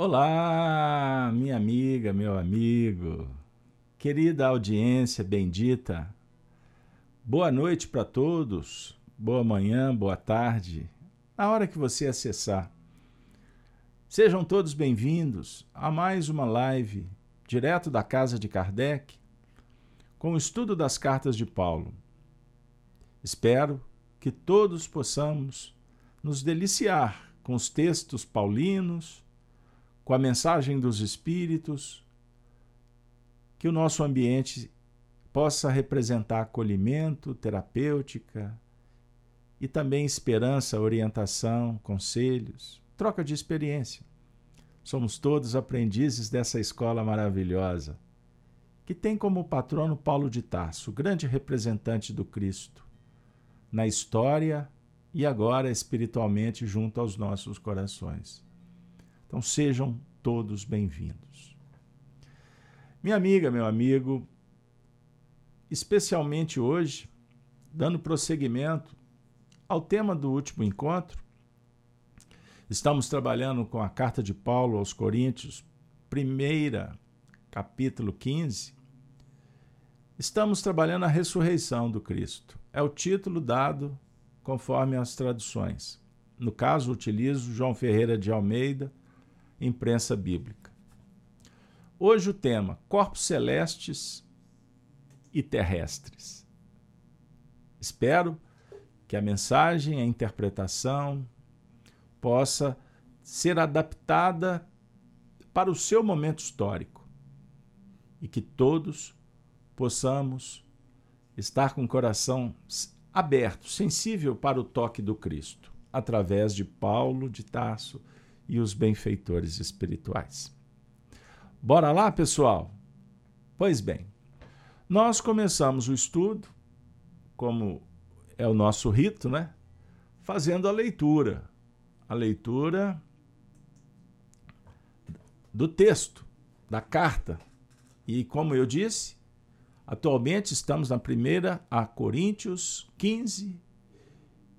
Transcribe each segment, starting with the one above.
Olá, minha amiga, meu amigo, querida audiência bendita, boa noite para todos, boa manhã, boa tarde, na hora que você acessar. Sejam todos bem-vindos a mais uma live direto da casa de Kardec com o estudo das cartas de Paulo. Espero que todos possamos nos deliciar com os textos paulinos com a mensagem dos Espíritos, que o nosso ambiente possa representar acolhimento, terapêutica e também esperança, orientação, conselhos, troca de experiência. Somos todos aprendizes dessa escola maravilhosa, que tem como patrono Paulo de Tarso, grande representante do Cristo, na história e agora espiritualmente junto aos nossos corações. Então sejam todos bem-vindos. Minha amiga, meu amigo, especialmente hoje, dando prosseguimento ao tema do último encontro, estamos trabalhando com a carta de Paulo aos Coríntios, primeira, capítulo 15. Estamos trabalhando a ressurreição do Cristo. É o título dado conforme as traduções. No caso, utilizo João Ferreira de Almeida, imprensa bíblica. Hoje o tema: corpos celestes e terrestres. Espero que a mensagem, a interpretação possa ser adaptada para o seu momento histórico e que todos possamos estar com o coração aberto, sensível para o toque do Cristo, através de Paulo de Tarso e os benfeitores espirituais. Bora lá, pessoal? Pois bem, nós começamos o estudo, como é o nosso rito, né? Fazendo a leitura. A leitura do texto, da carta. E como eu disse, atualmente estamos na primeira a Coríntios 15.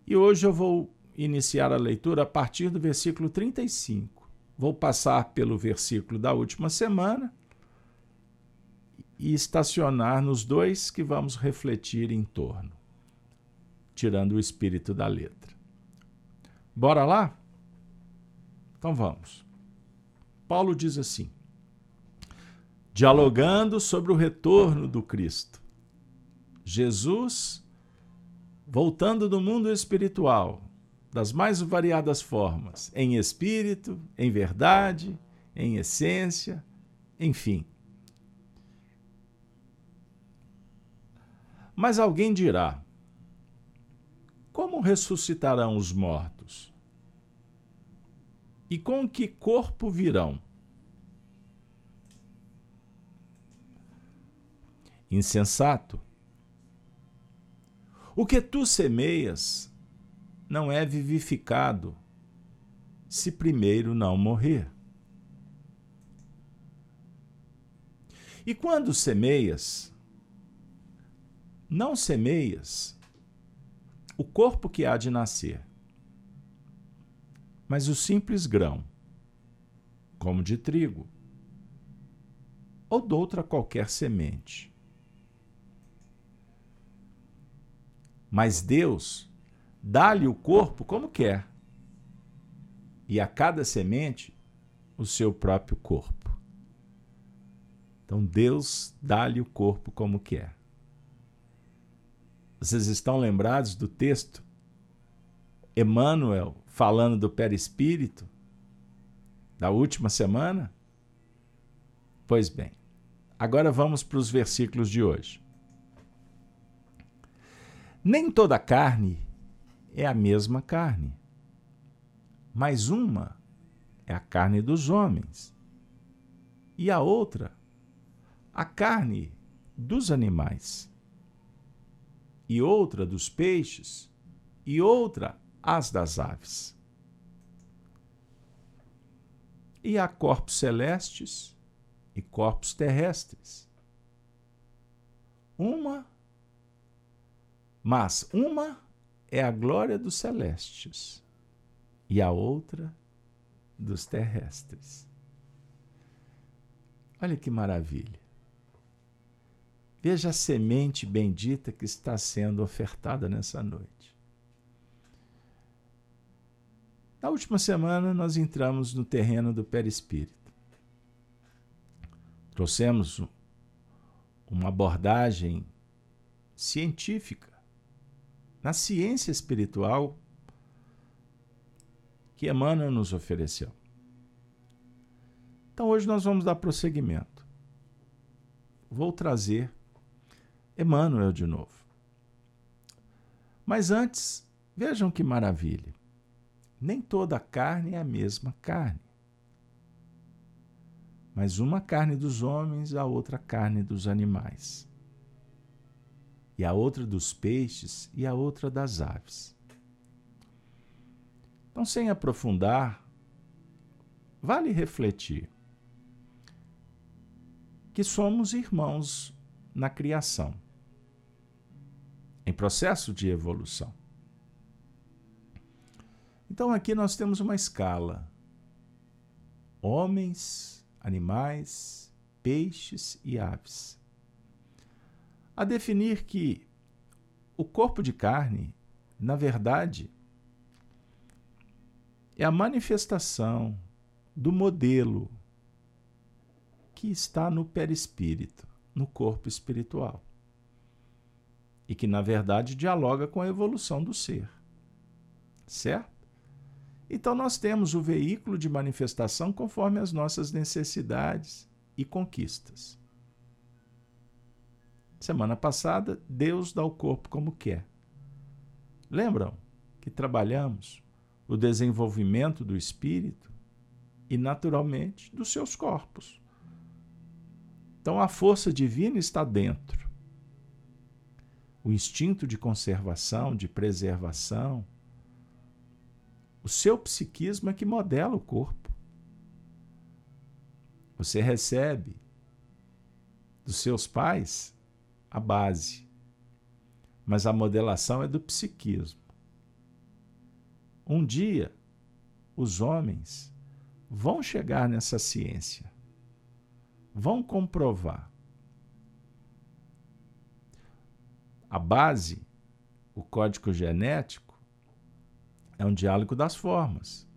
E hoje eu vou iniciar a leitura a partir do versículo 35. Vou passar pelo versículo da última semana e estacionar nos dois que vamos refletir em torno, tirando o espírito da letra. Bora lá? Então vamos. Paulo diz assim: dialogando sobre o retorno do Cristo. Jesus, voltando do mundo espiritual, das mais variadas formas, em espírito, em verdade, em essência, enfim. Mas alguém dirá: como ressuscitarão os mortos? E com que corpo virão? Insensato. O que tu semeias não é vivificado se primeiro não morrer. E quando semeias, não semeias o corpo que há de nascer, mas o simples grão, como de trigo, ou de outra qualquer semente. Mas Deus dá-lhe o corpo como quer, e a cada semente o seu próprio corpo. Então Deus dá-lhe o corpo como quer. Vocês estão lembrados do texto? Emmanuel falando do perispírito da última semana? Pois bem, agora vamos para os versículos de hoje. Nem toda carne é a mesma carne. Mas uma é a carne dos homens, e a outra, a carne dos animais, e outra dos peixes, e outra as das aves. E há corpos celestes e corpos terrestres. Uma, mas uma é a glória dos celestes e a outra dos terrestres. Olha que maravilha. Veja a semente bendita que está sendo ofertada nessa noite. Na última semana, nós entramos no terreno do perispírito. Trouxemos uma abordagem científica na ciência espiritual que Emmanuel nos ofereceu. Então hoje nós vamos dar prosseguimento. Vou trazer Emmanuel de novo. Mas antes, vejam que maravilha. Nem toda carne é a mesma carne. Mas uma carne dos homens, a outra carne dos animais. E a outra dos peixes e a outra das aves. Então, sem aprofundar, vale refletir que somos irmãos na criação, em processo de evolução. Então aqui nós temos uma escala: homens, animais, peixes e aves. A definir que o corpo de carne, na verdade, é a manifestação do modelo que está no perispírito, no corpo espiritual. E que, na verdade, dialoga com a evolução do ser. Certo? Então, nós temos o veículo de manifestação conforme as nossas necessidades e conquistas. Semana passada, Deus dá o corpo como quer. Lembram que trabalhamos o desenvolvimento do espírito e, naturalmente, dos seus corpos. Então a força divina está dentro. O instinto de conservação, de preservação, o seu psiquismo é que modela o corpo. Você recebe dos seus pais a base, mas a modelação é do psiquismo. Um dia, os homens vão chegar nessa ciência vão comprovar. A base, o código genético, é um diálogo das formas.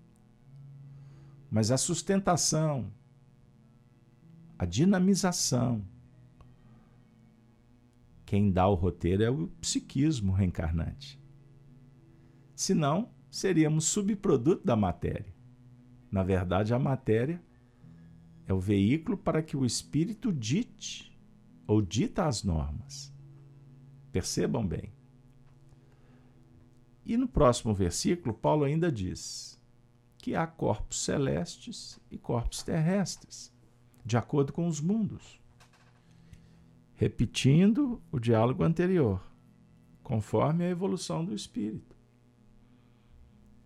Mas a sustentação, a dinamização, quem dá o roteiro é o psiquismo reencarnante. Senão, seríamos subproduto da matéria. Na verdade, a matéria é o veículo para que o espírito dite ou dita as normas. Percebam bem. E no próximo versículo, Paulo ainda diz que há corpos celestes e corpos terrestres, de acordo com os mundos. Repetindo o diálogo anterior, conforme a evolução do espírito.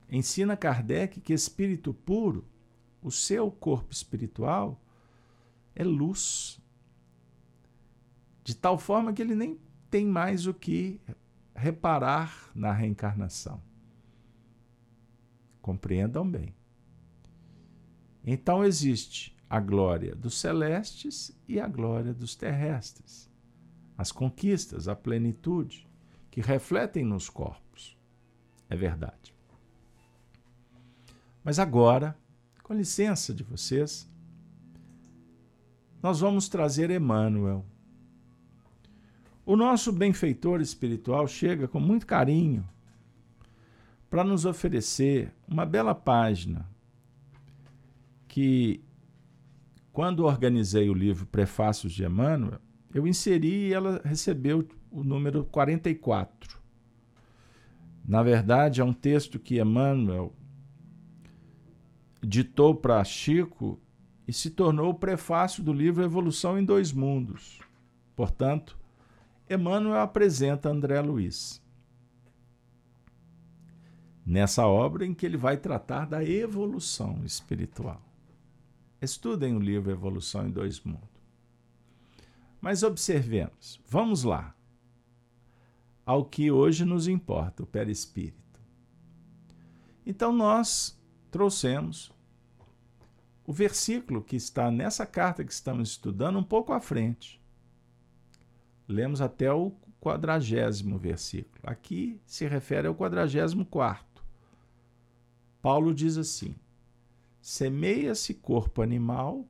Ensina Kardec que espírito puro o seu corpo espiritual é luz. De tal forma que ele nem tem mais o que reparar na reencarnação. Compreendam bem. Então existe a glória dos celestes e a glória dos terrestres. As conquistas, a plenitude, que refletem nos corpos. É verdade. Mas agora com licença de vocês, nós vamos trazer Emmanuel. O nosso benfeitor espiritual chega com muito carinho para nos oferecer uma bela página que, quando organizei o livro Prefácios de Emmanuel, eu inseri e ela recebeu o número 44. Na verdade, é um texto que Emmanuel ditou para Chico e se tornou o prefácio do livro Evolução em Dois Mundos. Portanto, Emmanuel apresenta André Luiz. Nessa obra em que ele vai tratar da evolução espiritual. Estudem o livro Evolução em Dois Mundos. Mas observemos, vamos lá, ao que hoje nos importa, o perispírito. Então nós trouxemos o versículo que está nessa carta que estamos estudando um pouco à frente. Lemos até o quadragésimo versículo. Aqui se refere ao quadragésimo quarto. Paulo diz assim: Semeia-se corpo animal,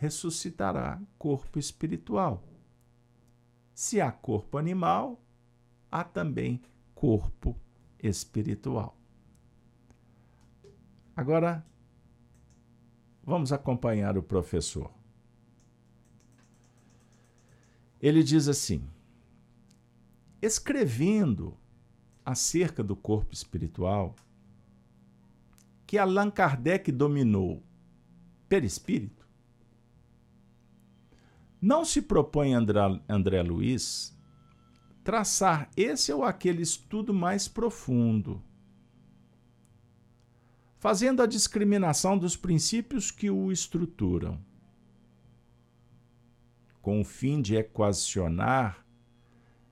ressuscitará corpo espiritual. Se há corpo animal, há também corpo espiritual. Agora, vamos acompanhar o professor. Ele diz assim: escrevendo acerca do corpo espiritual, que Allan Kardec dominou perispírito, não se propõe André, André Luiz traçar esse ou aquele estudo mais profundo, fazendo a discriminação dos princípios que o estruturam, com o fim de equacionar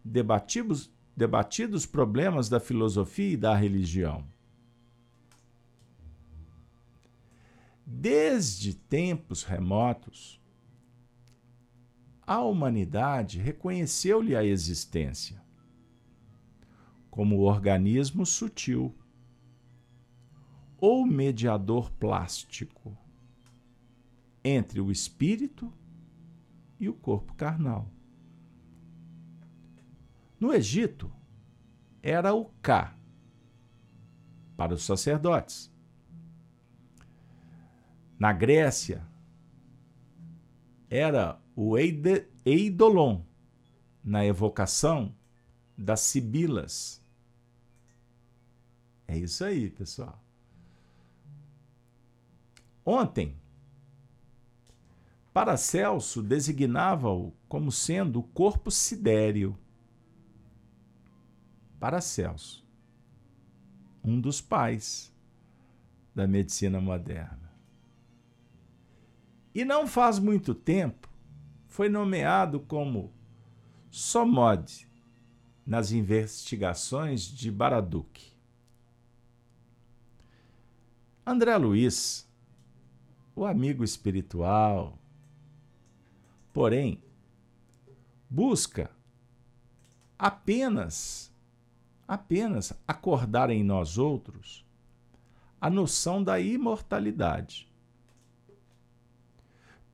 debatidos, debatidos problemas da filosofia e da religião. Desde tempos remotos, a humanidade reconheceu-lhe a existência como organismo sutil ou mediador plástico entre o espírito e o corpo carnal. No Egito, era o Ka para os sacerdotes. Na Grécia, era o Eidolon, na evocação das sibilas. É isso aí, pessoal. Ontem, Paracelso designava-o como sendo o corpo sidéreo. Paracelso, um dos pais da medicina moderna. E não faz muito tempo, foi nomeado como Somod nas investigações de Baraduc. André Luiz, o amigo espiritual, porém, busca apenas, apenas acordar em nós outros a noção da imortalidade.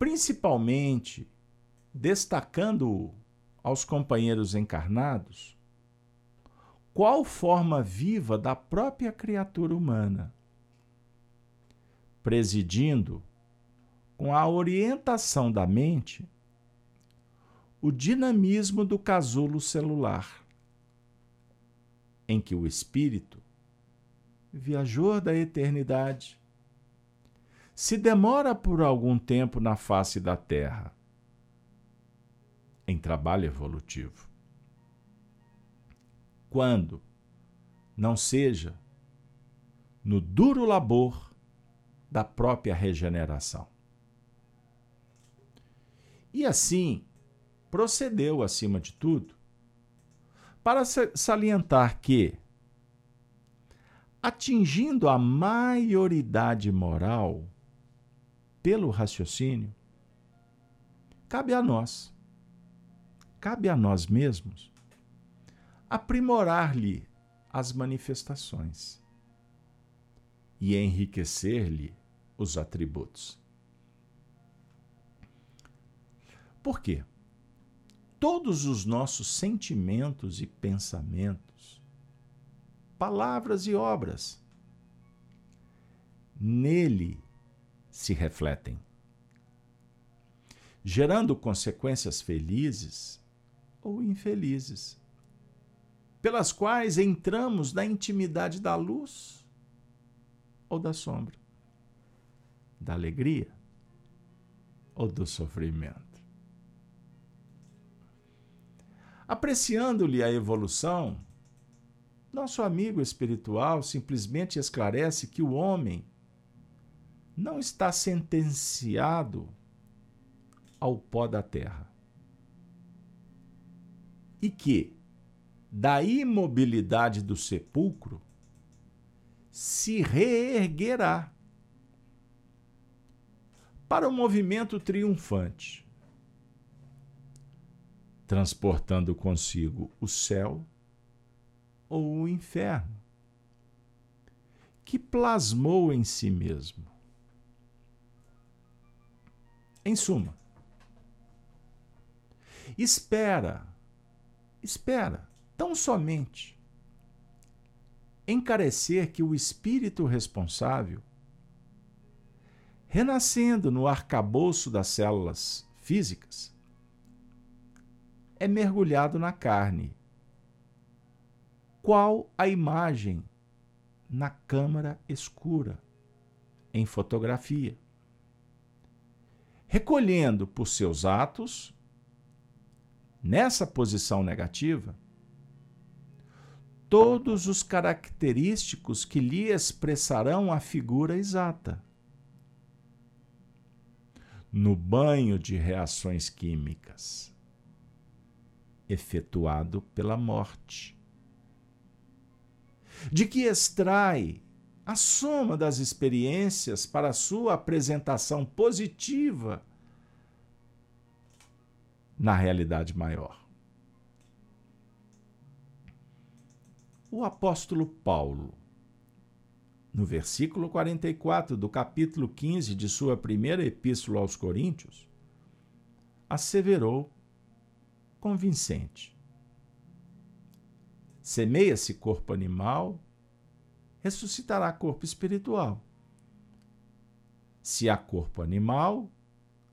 Principalmente destacando aos companheiros encarnados qual forma viva da própria criatura humana, presidindo com a orientação da mente o dinamismo do casulo celular, em que o espírito, viajor da eternidade, se demora por algum tempo na face da terra em trabalho evolutivo. Quando não seja no duro labor da própria regeneração. E assim procedeu, acima de tudo, para salientar que, atingindo a maioridade moral pelo raciocínio, cabe a nós cabe a nós mesmos aprimorar-lhe as manifestações e enriquecer-lhe os atributos. Por quê? Todos os nossos sentimentos e pensamentos, palavras e obras, nele se refletem, gerando consequências felizes ou infelizes, pelas quais entramos na intimidade da luz ou da sombra, da alegria ou do sofrimento. Apreciando-lhe a evolução, nosso amigo espiritual simplesmente esclarece que o homem não está sentenciado ao pó da terra e que, da imobilidade do sepulcro, se reerguerá para o movimento triunfante, transportando consigo o céu ou o inferno, que plasmou em si mesmo. Em suma, espera, espera, tão somente encarecer que o espírito responsável, renascendo no arcabouço das células físicas, é mergulhado na carne. Qual a imagem na câmara escura, em fotografia? Recolhendo por seus atos, nessa posição negativa, todos os característicos que lhe expressarão a figura exata. No banho de reações químicas, efetuado pela morte, de que extrai a soma das experiências para sua apresentação positiva na realidade maior. o apóstolo Paulo, no versículo 44 do capítulo 15 de sua primeira epístola aos Coríntios, asseverou convincente: Semeia-se corpo animal, ressuscitará corpo espiritual. Se há corpo animal,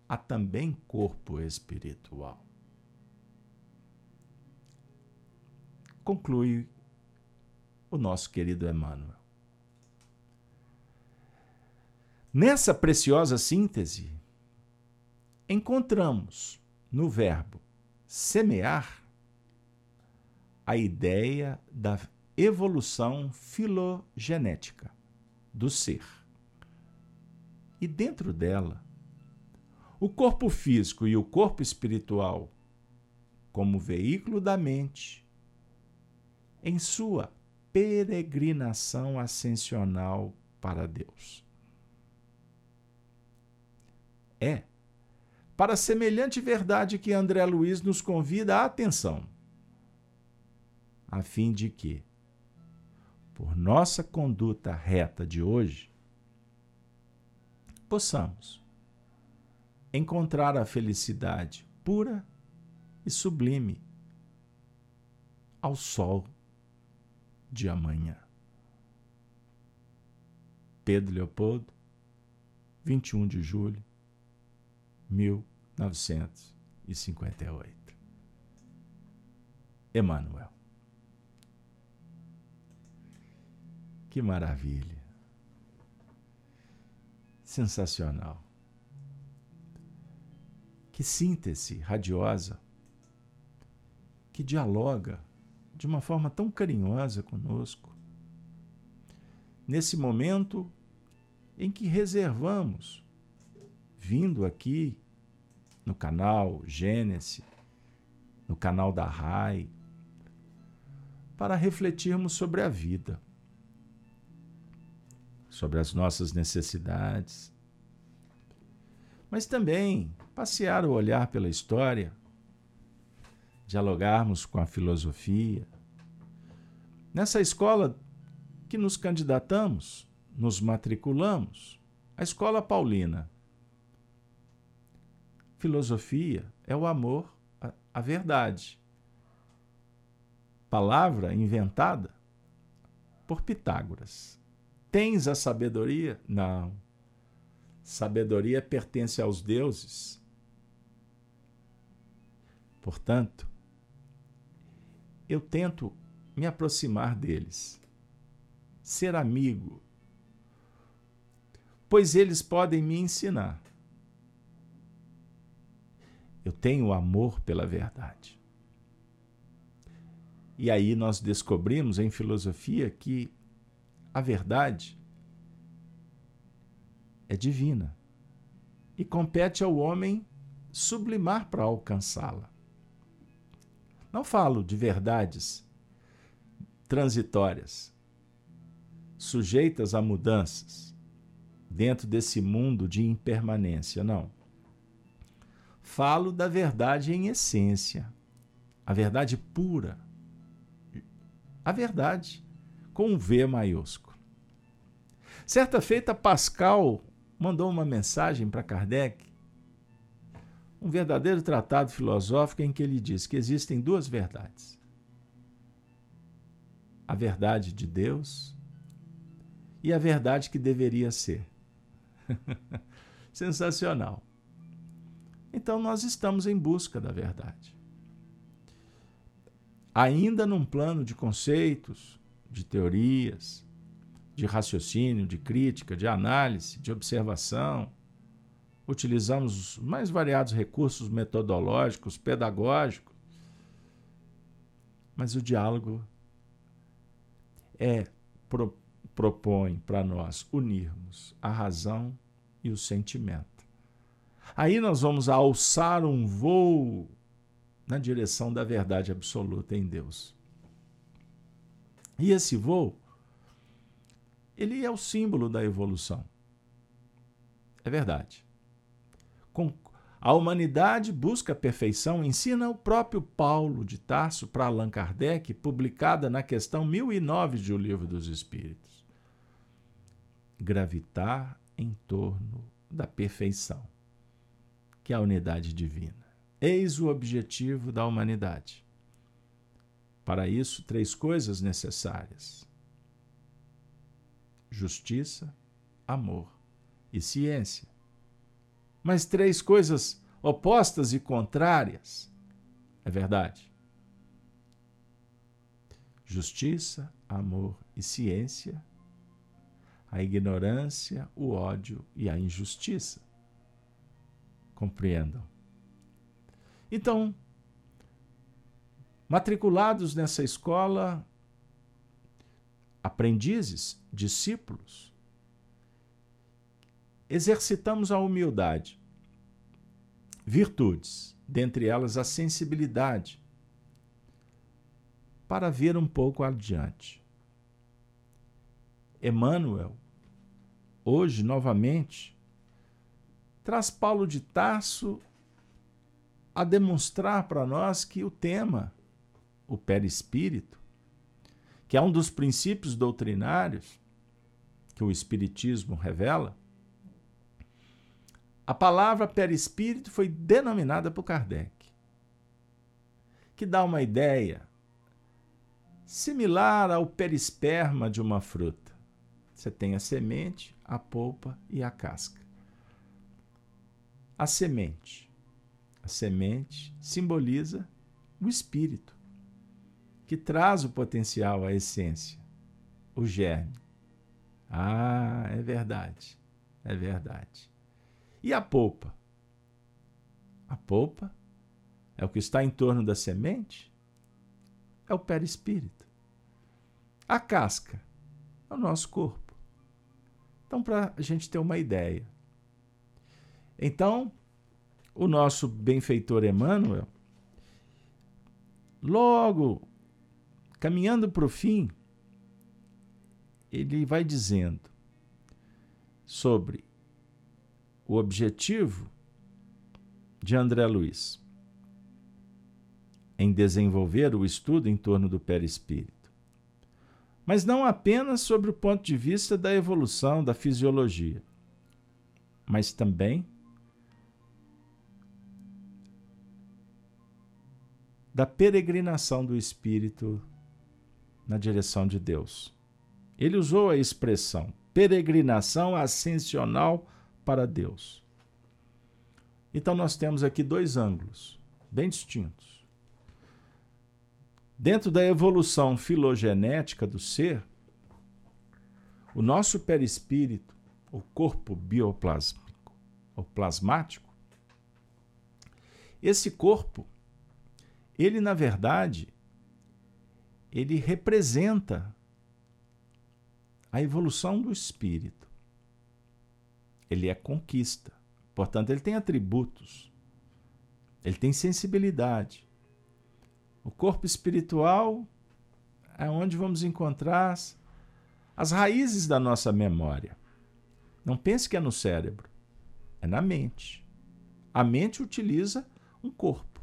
há também corpo espiritual. Conclui o nosso querido Emmanuel. Nessa preciosa síntese, encontramos no verbo semear a ideia da evolução filogenética do ser. E dentro dela, o corpo físico e o corpo espiritual, como veículo da mente, em sua peregrinação ascensional para Deus. É para semelhante verdade que André Luiz nos convida a atenção, a fim de que, por nossa conduta reta de hoje, possamos encontrar a felicidade pura e sublime ao sol de amanhã. Pedro Leopoldo, 21 de julho, 1958. Emmanuel. Que maravilha! Sensacional. Que síntese radiosa que dialoga de uma forma tão carinhosa conosco. Nesse momento em que reservamos, vindo aqui no canal Gênesis, no canal da RAI, para refletirmos sobre a vida, sobre as nossas necessidades, mas também passear o olhar pela história dialogarmos com a filosofia. Nessa escola que nos candidatamos, nos matriculamos, a Escola Paulina. Filosofia é o amor à verdade. Palavra inventada por Pitágoras. Tens a sabedoria? Não. Sabedoria pertence aos deuses. Portanto, eu tento me aproximar deles, ser amigo, pois eles podem me ensinar. Eu tenho amor pela verdade. E aí nós descobrimos em filosofia que a verdade é divina e compete ao homem sublimar para alcançá-la. Não falo de verdades transitórias, sujeitas a mudanças, dentro desse mundo de impermanência, não. Falo da verdade em essência, a verdade pura, a verdade com um V maiúsculo. Certa feita, Pascal mandou uma mensagem para Kardec, um verdadeiro tratado filosófico em que ele diz que existem duas verdades: a verdade de Deus e a verdade que deveria ser. Sensacional. Então nós estamos em busca da verdade. Ainda num plano de conceitos, de teorias, de raciocínio, de crítica, de análise, de observação, utilizamos os mais variados recursos metodológicos, pedagógicos, mas o diálogo é pro, propõe para nós unirmos a razão e o sentimento. Aí nós vamos alçar um voo na direção da verdade absoluta em Deus. E esse voo, ele é o símbolo da evolução. É verdade. A humanidade busca a perfeição, ensina o próprio Paulo de Tarso para Allan Kardec, publicada na questão 1009 de O Livro dos Espíritos. Gravitar em torno da perfeição, que é a unidade divina. Eis o objetivo da humanidade. Para isso, três coisas necessárias: justiça, amor e ciência. Mas três coisas opostas e contrárias. É verdade. Justiça, amor e ciência a ignorância, o ódio e a injustiça. Compreendam. Então, matriculados nessa escola, aprendizes, discípulos, exercitamos a humildade, virtudes, dentre elas a sensibilidade, para ver um pouco adiante. Emmanuel, hoje novamente, traz Paulo de Tarso a demonstrar para nós que o tema, o perispírito, que é um dos princípios doutrinários que o Espiritismo revela, a palavra perispírito foi denominada por Kardec, que dá uma ideia similar ao perisperma de uma fruta. Você tem a semente, a polpa e a casca. A semente. A semente simboliza o espírito, que traz o potencial, a essência, o germe. Ah, é verdade. É verdade. E a polpa? A polpa é o que está em torno da semente? É o perispírito. A casca é o nosso corpo. Então, para a gente ter uma ideia. Então, o nosso benfeitor Emmanuel, logo caminhando para o fim, ele vai dizendo sobre o objetivo de André Luiz em desenvolver o estudo em torno do perispírito mas não apenas sobre o ponto de vista da evolução, da fisiologia, mas também da peregrinação do espírito na direção de Deus. Ele usou a expressão peregrinação ascensional para Deus. Então nós temos aqui dois ângulos bem distintos. Dentro da evolução filogenética do ser, o nosso perispírito, o corpo bioplásmico, o plasmático, esse corpo, ele na verdade, ele representa a evolução do espírito. Ele é conquista. Portanto, ele tem atributos. Ele tem sensibilidade. O corpo espiritual é onde vamos encontrar as raízes da nossa memória. Não pense que é no cérebro, é na mente. A mente utiliza um corpo.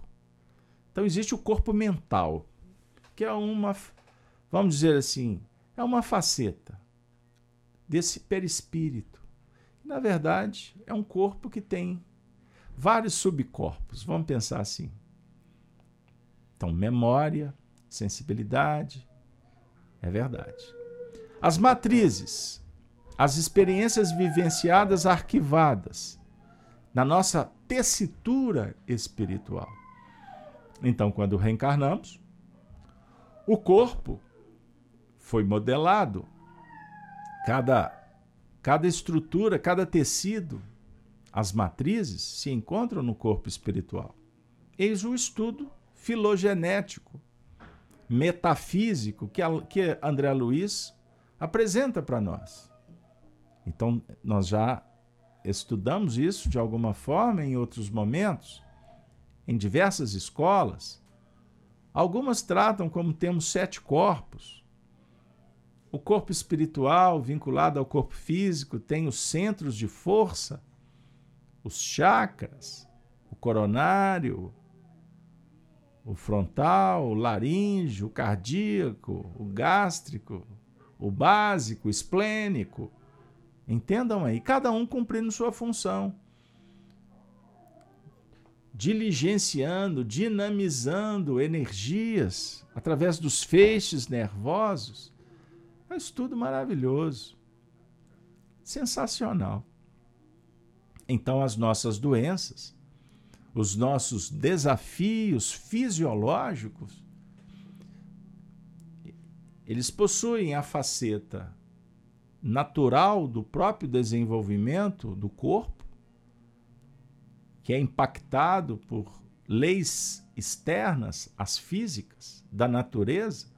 Então existe o corpo mental, que é uma, vamos dizer assim, é uma faceta desse perispírito. Na verdade, é um corpo que tem vários subcorpos, vamos pensar assim. Então, memória, sensibilidade, é verdade. As matrizes, as experiências vivenciadas arquivadas na nossa tessitura espiritual. Então, quando reencarnamos, o corpo foi modelado, cada, cada estrutura, cada tecido, as matrizes se encontram no corpo espiritual. Eis o estudo filogenético, metafísico que, a, que André Luiz apresenta para nós. Então, nós já estudamos isso de alguma forma em outros momentos, em diversas escolas. Algumas tratam como temos sete corpos. O corpo espiritual, vinculado ao corpo físico, tem os centros de força, os chakras, o coronário, o frontal, o laríngeo, o cardíaco, o gástrico, o básico, o esplênico. Entendam aí, cada um cumprindo sua função. Diligenciando, dinamizando energias através dos feixes nervosos. É um estudo maravilhoso. Sensacional. Então, as nossas doenças, os nossos desafios fisiológicos, eles possuem a faceta natural do próprio desenvolvimento do corpo, que é impactado por leis externas, as físicas, da natureza.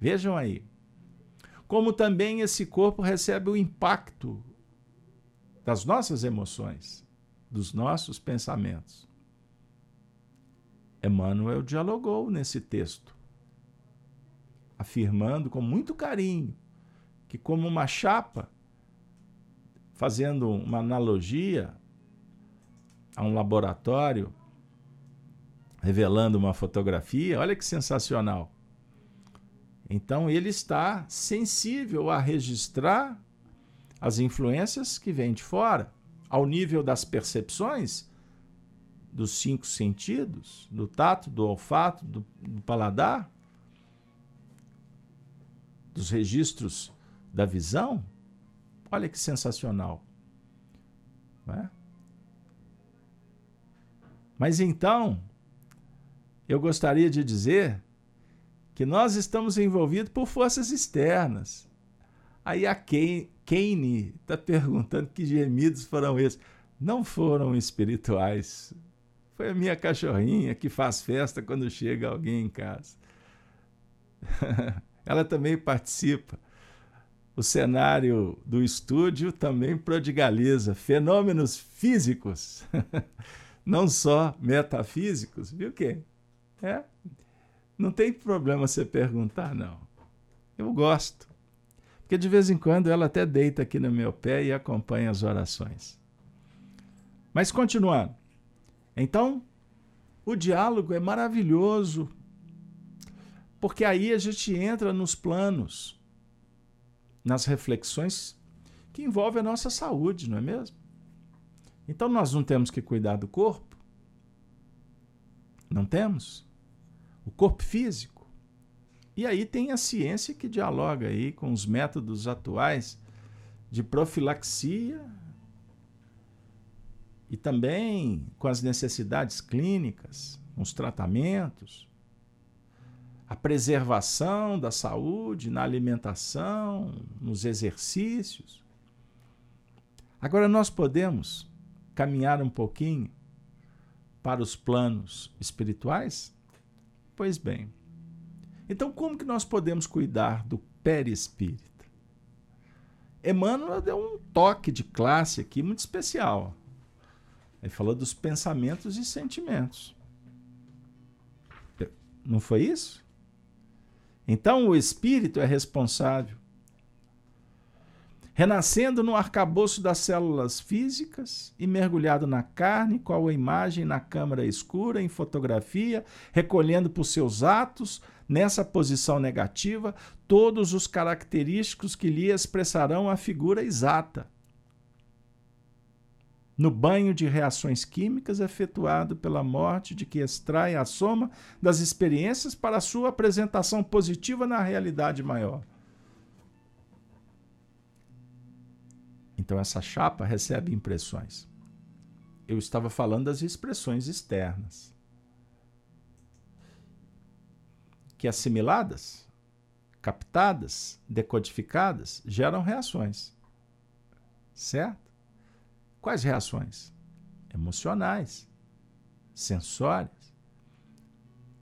Vejam aí. Como também esse corpo recebe o impacto das nossas emoções, dos nossos pensamentos. Emmanuel dialogou nesse texto afirmando com muito carinho que, como uma chapa, fazendo uma analogia a um laboratório, revelando uma fotografia, olha que sensacional. Então, ele está sensível a registrar as influências que vêm de fora, ao nível das percepções dos cinco sentidos, do tato, do olfato, do, do paladar, dos registros da visão, olha que sensacional. É? Mas então, eu gostaria de dizer que nós estamos envolvidos por forças externas. Aí a Kane está perguntando que gemidos foram esses. Não foram espirituais. Foi a minha cachorrinha que faz festa quando chega alguém em casa. ela também participa. O cenário do estúdio também prodigaliza fenômenos físicos, não só metafísicos, viu que? É? Não tem problema você perguntar, não. Eu gosto. Porque de vez em quando ela até deita aqui no meu pé e acompanha as orações. Mas continuando. Então, o diálogo é maravilhoso porque aí a gente entra nos planos, nas reflexões que envolvem a nossa saúde, não é mesmo? Então nós não temos que cuidar do corpo? Não temos? O corpo físico. E aí tem a ciência que dialoga aí com os métodos atuais de profilaxia e também com as necessidades clínicas, os tratamentos a preservação da saúde na alimentação, nos exercícios. Agora nós podemos caminhar um pouquinho para os planos espirituais? Pois bem. Então, como que nós podemos cuidar do perispírito? Emmanuel deu um toque de classe aqui muito especial. Ele falou dos pensamentos e sentimentos. Não foi isso? Então o espírito é responsável. Renascendo no arcabouço das células físicas e mergulhado na carne, qual a imagem na câmara escura, em fotografia, recolhendo por seus atos, nessa posição negativa, todos os característicos que lhe expressarão a figura exata. No banho de reações químicas efetuado pela morte de que extrai a soma das experiências para sua apresentação positiva na realidade maior. Então essa chapa recebe impressões. Eu estava falando das expressões externas. Que assimiladas, captadas, decodificadas, geram reações. Certo? Quais reações? Emocionais, sensórias,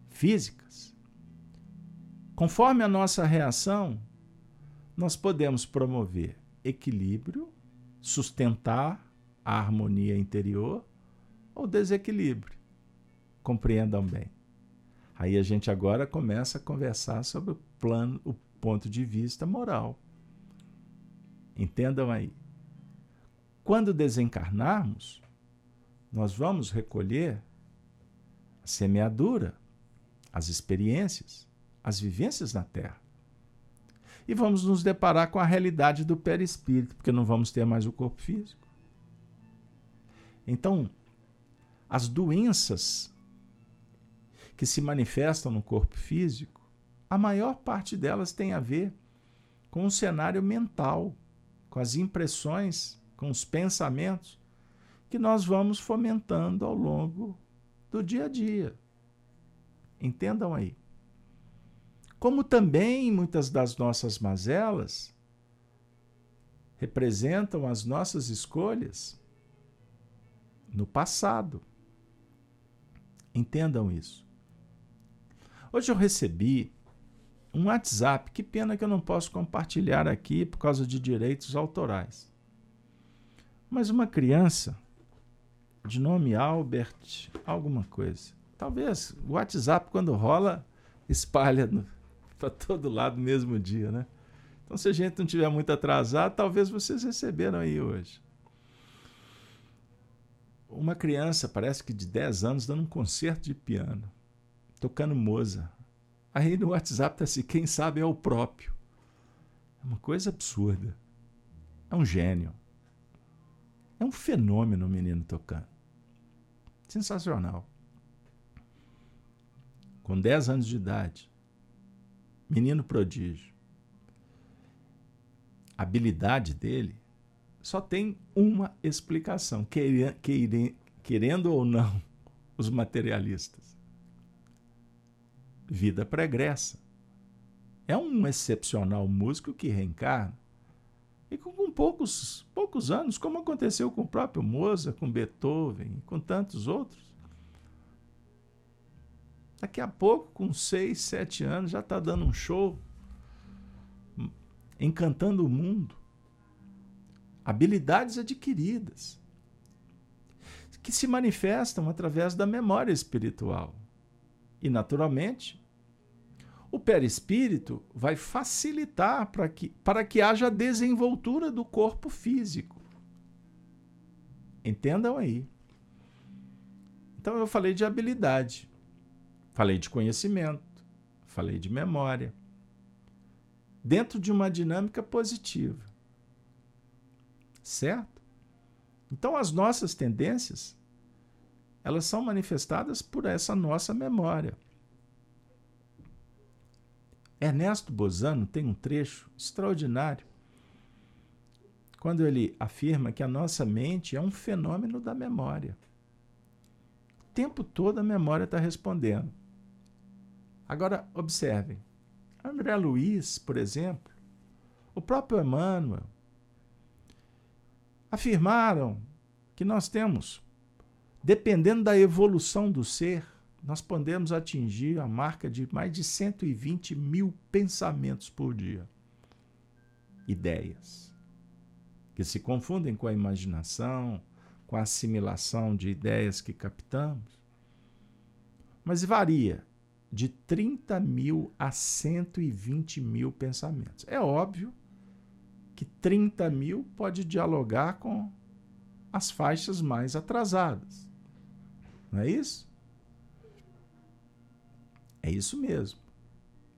físicas. Conforme a nossa reação, nós podemos promover equilíbrio sustentar a harmonia interior ou desequilíbrio. Compreendam bem. Aí a gente agora começa a conversar sobre o plano, o ponto de vista moral. Entendam aí. Quando desencarnarmos, nós vamos recolher a semeadura, as experiências, as vivências na Terra e vamos nos deparar com a realidade do perispírito, porque não vamos ter mais o corpo físico. Então, as doenças que se manifestam no corpo físico, a maior parte delas tem a ver com o cenário mental, com as impressões, com os pensamentos que nós vamos fomentando ao longo do dia a dia. Entendam aí como também muitas das nossas mazelas representam as nossas escolhas no passado. Entendam isso. Hoje eu recebi um WhatsApp, que pena que eu não posso compartilhar aqui por causa de direitos autorais. Mas uma criança de nome Albert, alguma coisa. Talvez o WhatsApp, quando rola, espalha no, para todo lado no mesmo dia, né? Então, se a gente não tiver muito atrasado, talvez vocês receberam aí hoje. Uma criança, parece que de 10 anos, dando um concerto de piano, tocando Moza. Aí no WhatsApp está assim: quem sabe é o próprio. É uma coisa absurda. É um gênio. É um fenômeno o menino tocando. Sensacional. Com 10 anos de idade menino prodígio. A habilidade dele só tem uma explicação, querendo ou não, os materialistas. Vida pregressa. É um excepcional músico que reencarna. E com, poucos, poucos anos, como aconteceu com o próprio Mozart, com Beethoven com tantos outros, Daqui a pouco, com 6, 7 anos, já está dando um show, encantando o mundo. Habilidades adquiridas, que se manifestam através da memória espiritual. E, naturalmente, o perispírito vai facilitar para que, para que haja desenvoltura do corpo físico. Entendam aí. Então, eu falei de habilidade. Falei de conhecimento, falei de memória. Dentro de uma dinâmica positiva. Certo? Então as nossas tendências elas são manifestadas por essa nossa memória. Ernesto Bozano tem um trecho extraordinário quando ele afirma que a nossa mente é um fenômeno da memória. O tempo todo a memória está respondendo. Agora, observem. André Luiz, por exemplo, o próprio Emmanuel, afirmaram que nós temos, dependendo da evolução do ser, nós podemos atingir a marca de mais de 120 mil pensamentos por dia. Ideias. Que se confundem com a imaginação, com a assimilação de ideias que captamos. Mas varia de 30 mil a 120 mil pensamentos. É óbvio que 30 mil pode dialogar com as faixas mais atrasadas. Não é isso? É isso mesmo.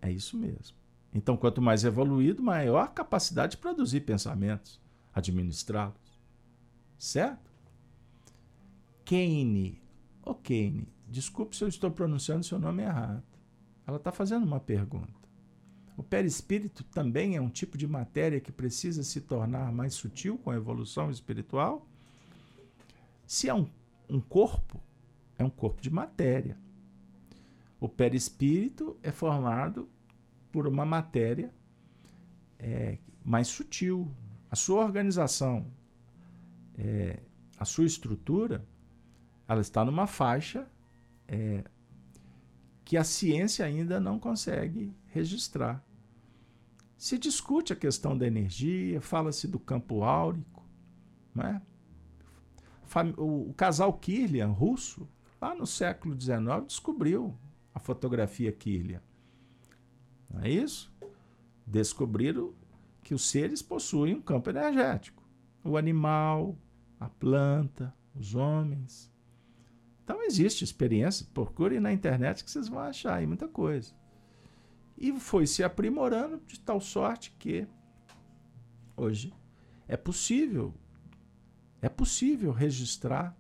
É isso mesmo. Então, quanto mais evoluído, maior a capacidade de produzir pensamentos, administrá-los. Certo? Kane. Oh, Kane, desculpe se eu estou pronunciando seu nome errado. Ela está fazendo uma pergunta. O perispírito também é um tipo de matéria que precisa se tornar mais sutil com a evolução espiritual? Se é um, um corpo, é um corpo de matéria. O perispírito é formado por uma matéria é, mais sutil. A sua organização, é, a sua estrutura, ela está numa faixa é, que a ciência ainda não consegue registrar. Se discute a questão da energia, fala-se do campo áurico. Né? O, casal Kirlian, russo, lá no século XIX, descobriu a fotografia Kirlian. Não é isso? Descobriram que os seres possuem um campo energético. O animal, a planta, os homens. Então existe experiência. Procurem na internet que vocês vão achar aí muita coisa e foi se aprimorando de tal sorte que hoje é possível é possível registrar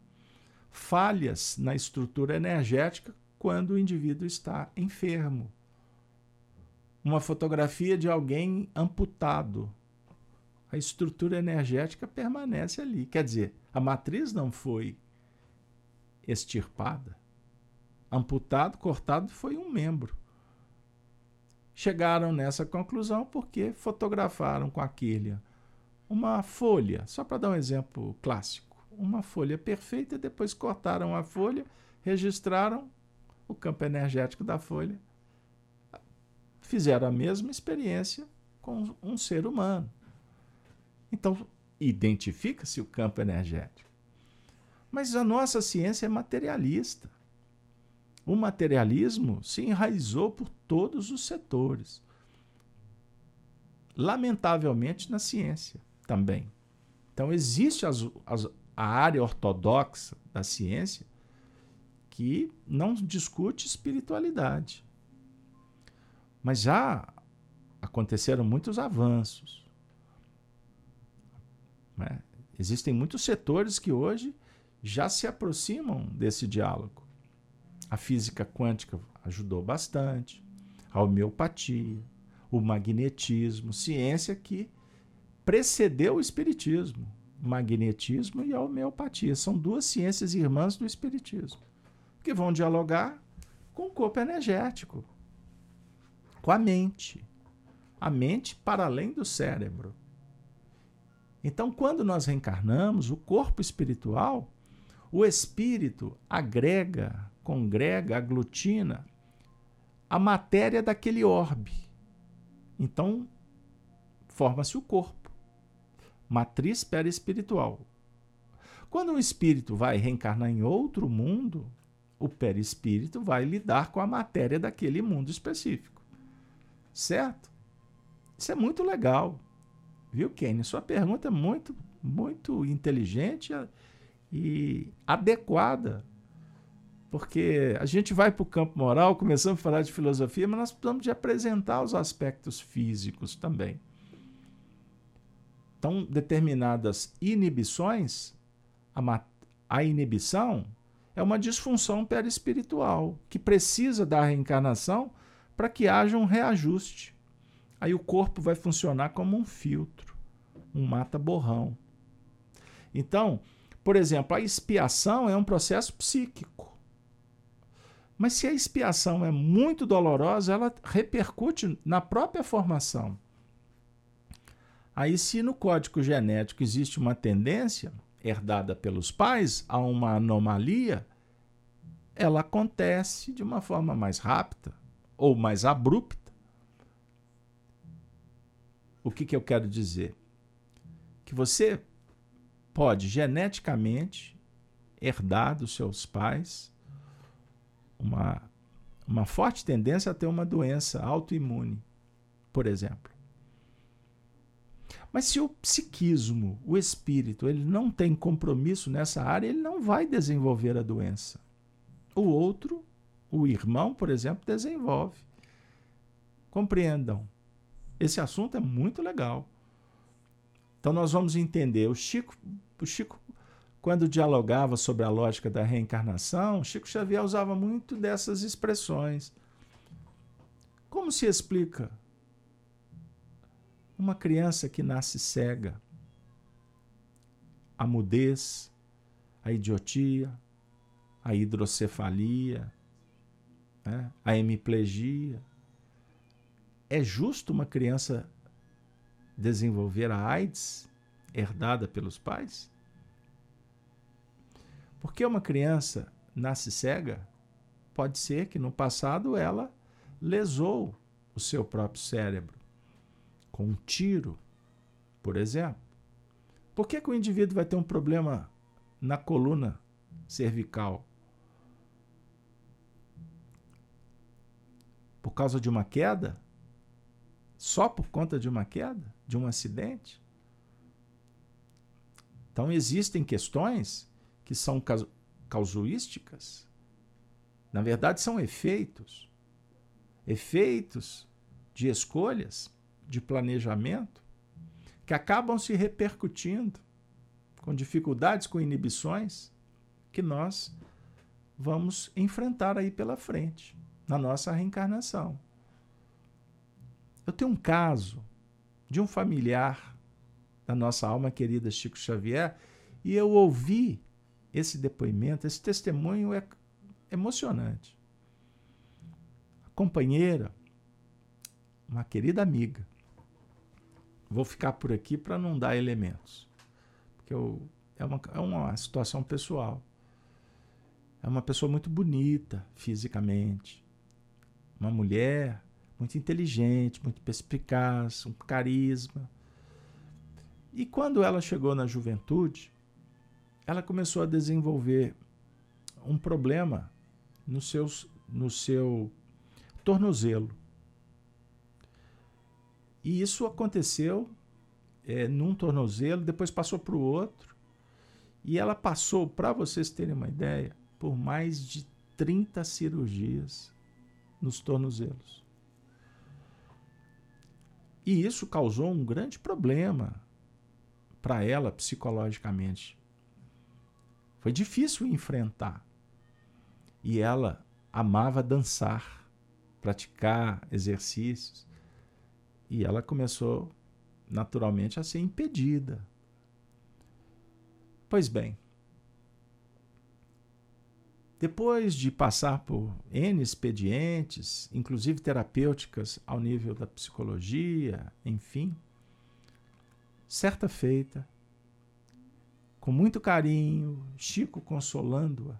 falhas na estrutura energética quando o indivíduo está enfermo. Uma fotografia de alguém amputado. A estrutura energética permanece ali. Quer dizer, a matriz não foi extirpada. Amputado, cortado foi um membro chegaram nessa conclusão porque fotografaram com aquele uma folha, só para dar um exemplo clássico, uma folha perfeita, depois cortaram a folha, registraram o campo energético da folha, fizeram a mesma experiência com um ser humano. Então, identifica-se o campo energético. Mas a nossa ciência é materialista. O materialismo se enraizou por todos os setores. Lamentavelmente na ciência também. Então, existe as, as, a área ortodoxa da ciência que não discute espiritualidade. Mas já aconteceram muitos avanços. Né? Existem muitos setores que hoje já se aproximam desse diálogo. A física quântica ajudou bastante, a homeopatia, o magnetismo, ciência que precedeu o espiritismo. Magnetismo e a homeopatia são duas ciências irmãs do espiritismo, que vão dialogar com o corpo energético, com a mente. A mente para além do cérebro. Então, quando nós reencarnamos, o corpo espiritual, o espírito agrega congrega, aglutina a matéria daquele orbe. Então, forma-se o corpo. Matriz perispiritual. Quando um espírito vai reencarnar em outro mundo, o perispírito vai lidar com a matéria daquele mundo específico. Certo? Isso é muito legal. Viu, Kenny? Sua pergunta é muito, muito inteligente e adequada porque a gente vai para o campo moral, começamos a falar de filosofia, mas nós precisamos de apresentar os aspectos físicos também. Então, determinadas inibições, a, a inibição é uma disfunção perispiritual que precisa da reencarnação para que haja um reajuste. Aí o corpo vai funcionar como um filtro, um mata-borrão. Então, por exemplo, a expiação é um processo psíquico. Mas se a expiação é muito dolorosa, ela repercute na própria formação. Aí, se no código genético existe uma tendência herdada pelos pais a uma anomalia, ela acontece de uma forma mais rápida ou mais abrupta. O que, que eu quero dizer? Que você pode geneticamente herdar dos seus pais uma, uma forte tendência a ter uma doença autoimune, por exemplo. Mas se o psiquismo, o espírito, ele não tem compromisso nessa área, ele não vai desenvolver a doença. O outro, o irmão, por exemplo, desenvolve. Compreendam. Esse assunto é muito legal. Então nós vamos entender. O Chico, o Chico, quando dialogava sobre a lógica da reencarnação, Chico Xavier usava muito dessas expressões. Como se explica uma criança que nasce cega, a mudez, a idiotia, a hidrocefalia, né? a hemiplegia. É justo uma criança desenvolver a AIDS herdada pelos pais? Porque uma criança nasce cega, pode ser que no passado ela lesou o seu próprio cérebro com um tiro, por exemplo. Por que, que o indivíduo vai ter um problema na coluna cervical? Por causa de uma queda? Só por conta de uma queda? De um acidente? Então existem questões que são casuísticas. Na verdade, são efeitos. Efeitos de escolhas de planejamento que acabam se repercutindo com dificuldades, com inibições que nós vamos enfrentar aí pela frente, na nossa reencarnação. Eu tenho um caso de um familiar da nossa alma querida Chico Xavier e eu ouvi esse depoimento, esse testemunho é emocionante. A companheira, uma querida amiga, Vou ficar por aqui para não dar elementos. Porque eu, é, uma, é uma situação pessoal. É uma pessoa muito bonita fisicamente. Uma mulher muito inteligente, muito perspicaz, um carisma. E quando ela chegou na juventude, ela começou a desenvolver um problema no, seus, no seu tornozelo. E isso aconteceu é, num tornozelo, depois passou para o outro. E ela passou, para vocês terem uma ideia, por mais de 30 cirurgias nos tornozelos. E isso causou um grande problema para ela psicologicamente. Foi difícil enfrentar. E ela amava dançar, praticar exercícios. E ela começou, naturalmente, a ser impedida. Pois bem, depois de passar por N expedientes, inclusive terapêuticas ao nível da psicologia, enfim, certa feita, com muito carinho, Chico consolando-a,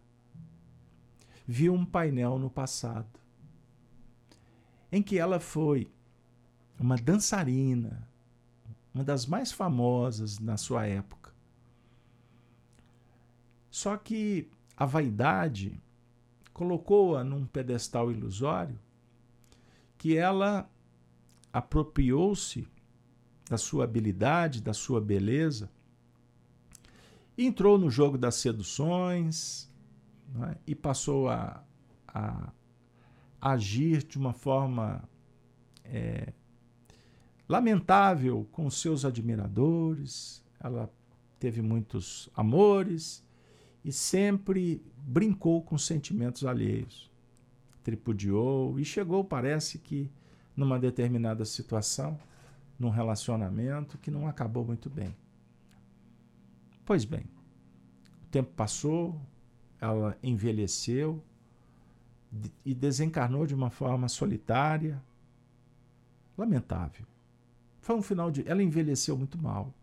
viu um painel no passado, em que ela foi uma dançarina, uma das mais famosas na sua época. Só que a vaidade colocou-a num pedestal ilusório que ela apropriou-se da sua habilidade, da sua beleza, entrou no jogo das seduções é? e passou a, a, agir de uma forma é, lamentável com seus admiradores, ela teve muitos amores e sempre brincou com sentimentos alheios. Tripudiou e chegou, parece que, numa determinada situação, num relacionamento que não acabou muito bem. Pois bem, o tempo passou, ela envelheceu e desencarnou de uma forma solitária, lamentável. Foi um final de. Ela envelheceu muito mal.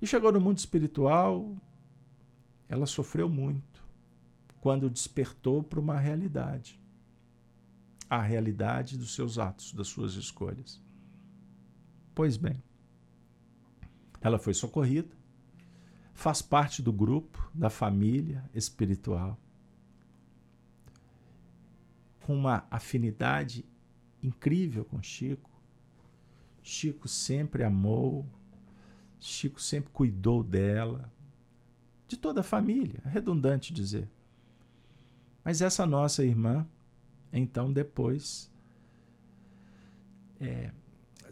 E chegou no mundo espiritual, ela sofreu muito quando despertou para uma realidade a realidade dos seus atos, das suas escolhas. Pois bem, ela foi socorrida, faz parte do grupo, da família espiritual, com uma afinidade incrível com Chico, Chico sempre amou, Chico sempre cuidou dela, de toda a família, é redundante dizer. Mas essa nossa irmã, então depois, é,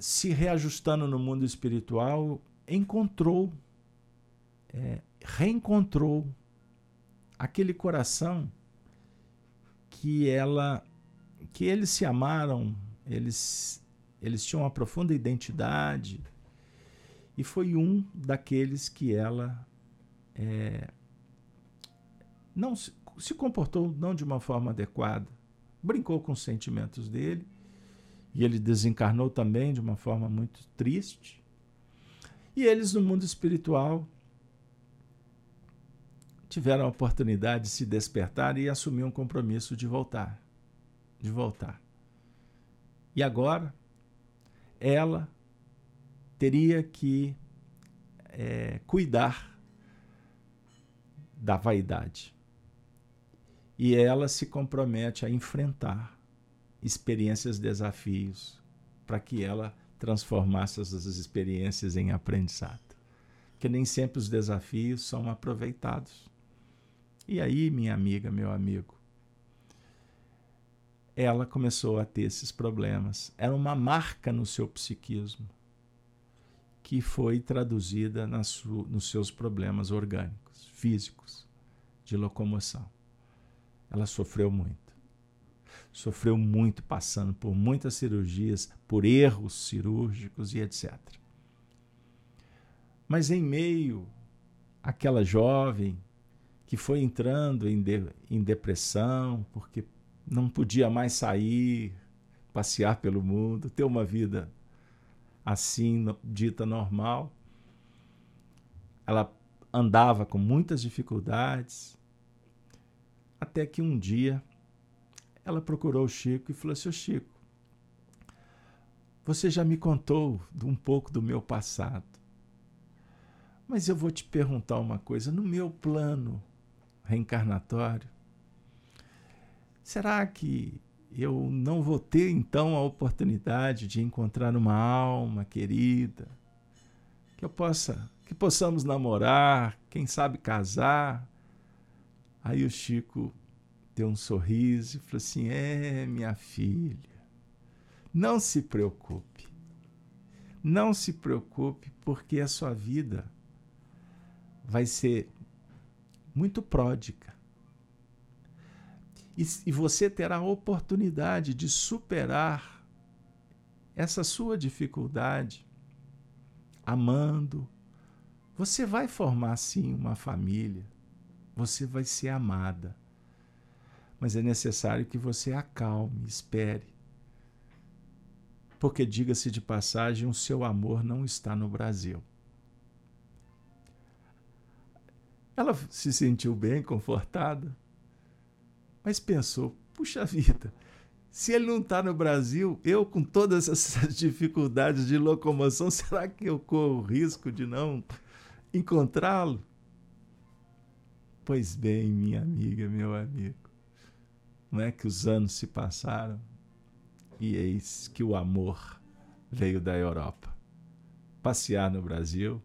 se reajustando no mundo espiritual, encontrou, é, reencontrou aquele coração que ela, que eles se amaram, eles, eles tinham uma profunda identidade e foi um daqueles que ela é, não se, se comportou não de uma forma adequada, brincou com os sentimentos dele e ele desencarnou também de uma forma muito triste. E eles no mundo espiritual tiveram a oportunidade de se despertar e assumir um compromisso de voltar, de voltar. E agora ela teria que é, cuidar da vaidade. E ela se compromete a enfrentar experiências, desafios, para que ela transformasse essas experiências em aprendizado. Porque nem sempre os desafios são aproveitados. E aí, minha amiga, meu amigo, ela começou a ter esses problemas. Era uma marca no seu psiquismo que foi traduzida nos seus problemas orgânicos, físicos, de locomoção. Ela sofreu muito sofreu muito passando por muitas cirurgias, por erros cirúrgicos e etc. Mas em meio àquela jovem que foi entrando em, de, em depressão, porque não podia mais sair, passear pelo mundo, ter uma vida assim, dita normal. Ela andava com muitas dificuldades, até que um dia ela procurou o Chico e falou: Seu Chico, você já me contou um pouco do meu passado, mas eu vou te perguntar uma coisa: no meu plano reencarnatório, será que eu não vou ter então a oportunidade de encontrar uma alma querida, que eu possa, que possamos namorar, quem sabe casar? Aí o Chico deu um sorriso e falou assim: É, minha filha, não se preocupe. Não se preocupe, porque a sua vida vai ser muito pródica. E, e você terá a oportunidade de superar essa sua dificuldade amando. Você vai formar sim uma família. Você vai ser amada mas é necessário que você acalme, espere. Porque, diga-se de passagem, o seu amor não está no Brasil. Ela se sentiu bem, confortada, mas pensou: puxa vida, se ele não está no Brasil, eu com todas essas dificuldades de locomoção, será que eu corro o risco de não encontrá-lo? Pois bem, minha amiga, meu amigo, não é que os anos se passaram e eis que o amor veio da Europa. Passear no Brasil,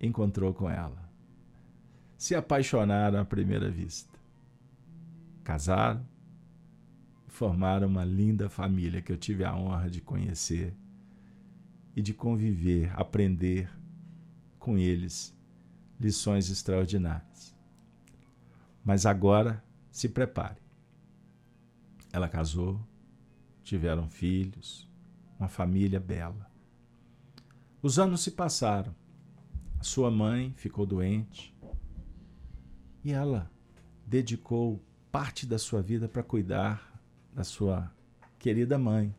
encontrou com ela. Se apaixonaram à primeira vista. Casaram, formaram uma linda família que eu tive a honra de conhecer e de conviver, aprender com eles lições extraordinárias. Mas agora se prepare. Ela casou, tiveram filhos, uma família bela. Os anos se passaram. A sua mãe ficou doente e ela dedicou parte da sua vida para cuidar da sua querida mãe,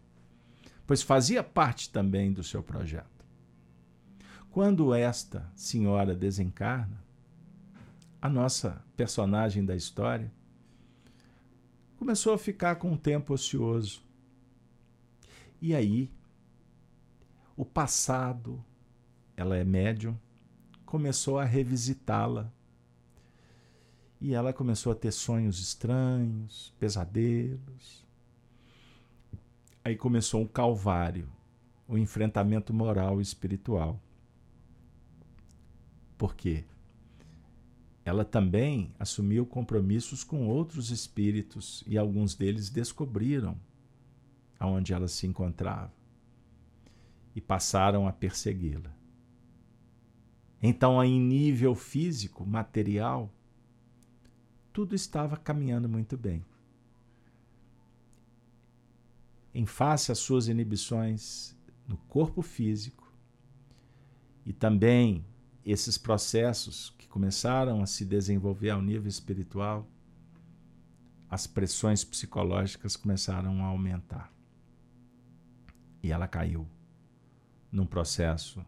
pois fazia parte também do seu projeto. Quando esta senhora desencarna, a nossa personagem da história começou a ficar com um tempo ocioso. E aí, o passado, ela é médium, começou a revisitá-la. E ela começou a ter sonhos estranhos, pesadelos. Aí começou um calvário o enfrentamento moral e espiritual. Por quê? Ela também assumiu compromissos com outros espíritos e alguns deles descobriram aonde ela se encontrava e passaram a persegui-la. Então, em nível físico, material, tudo estava caminhando muito bem. Em face às suas inibições no corpo físico e também esses processos que começaram a se desenvolver ao nível espiritual, as pressões psicológicas começaram a aumentar. E ela caiu num processo